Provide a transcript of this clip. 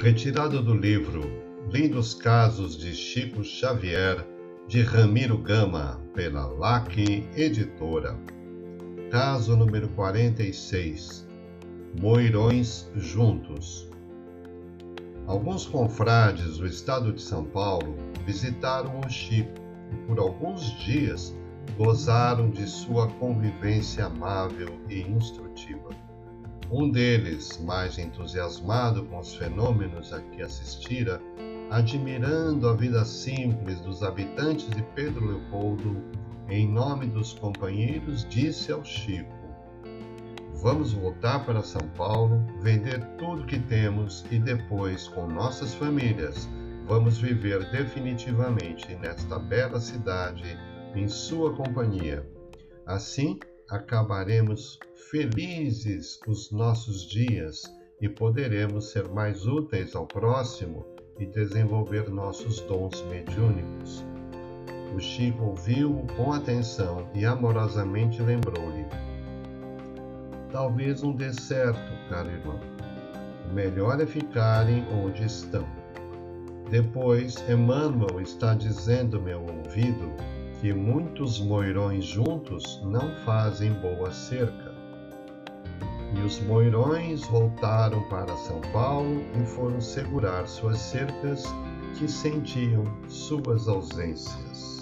Retirado do livro Lindos Casos de Chico Xavier, de Ramiro Gama, pela LAC Editora. Caso número 46 Moirões Juntos. Alguns confrades do estado de São Paulo visitaram o Chico e por alguns dias gozaram de sua convivência amável e instrutiva. Um deles, mais entusiasmado com os fenômenos a que assistira, admirando a vida simples dos habitantes de Pedro Leopoldo, em nome dos companheiros, disse ao Chico: Vamos voltar para São Paulo, vender tudo que temos e depois, com nossas famílias, vamos viver definitivamente nesta bela cidade em sua companhia. Assim, acabaremos felizes os nossos dias e poderemos ser mais úteis ao próximo e desenvolver nossos dons mediúnicos. O Chico ouviu com atenção e amorosamente lembrou-lhe: Talvez não dê certo, caro irmão. O melhor é ficarem onde estão. Depois, Emmanuel está dizendo-me ao ouvido que muitos moirões juntos não fazem boa cerca. E os moirões voltaram para São Paulo e foram segurar suas cercas que sentiam suas ausências.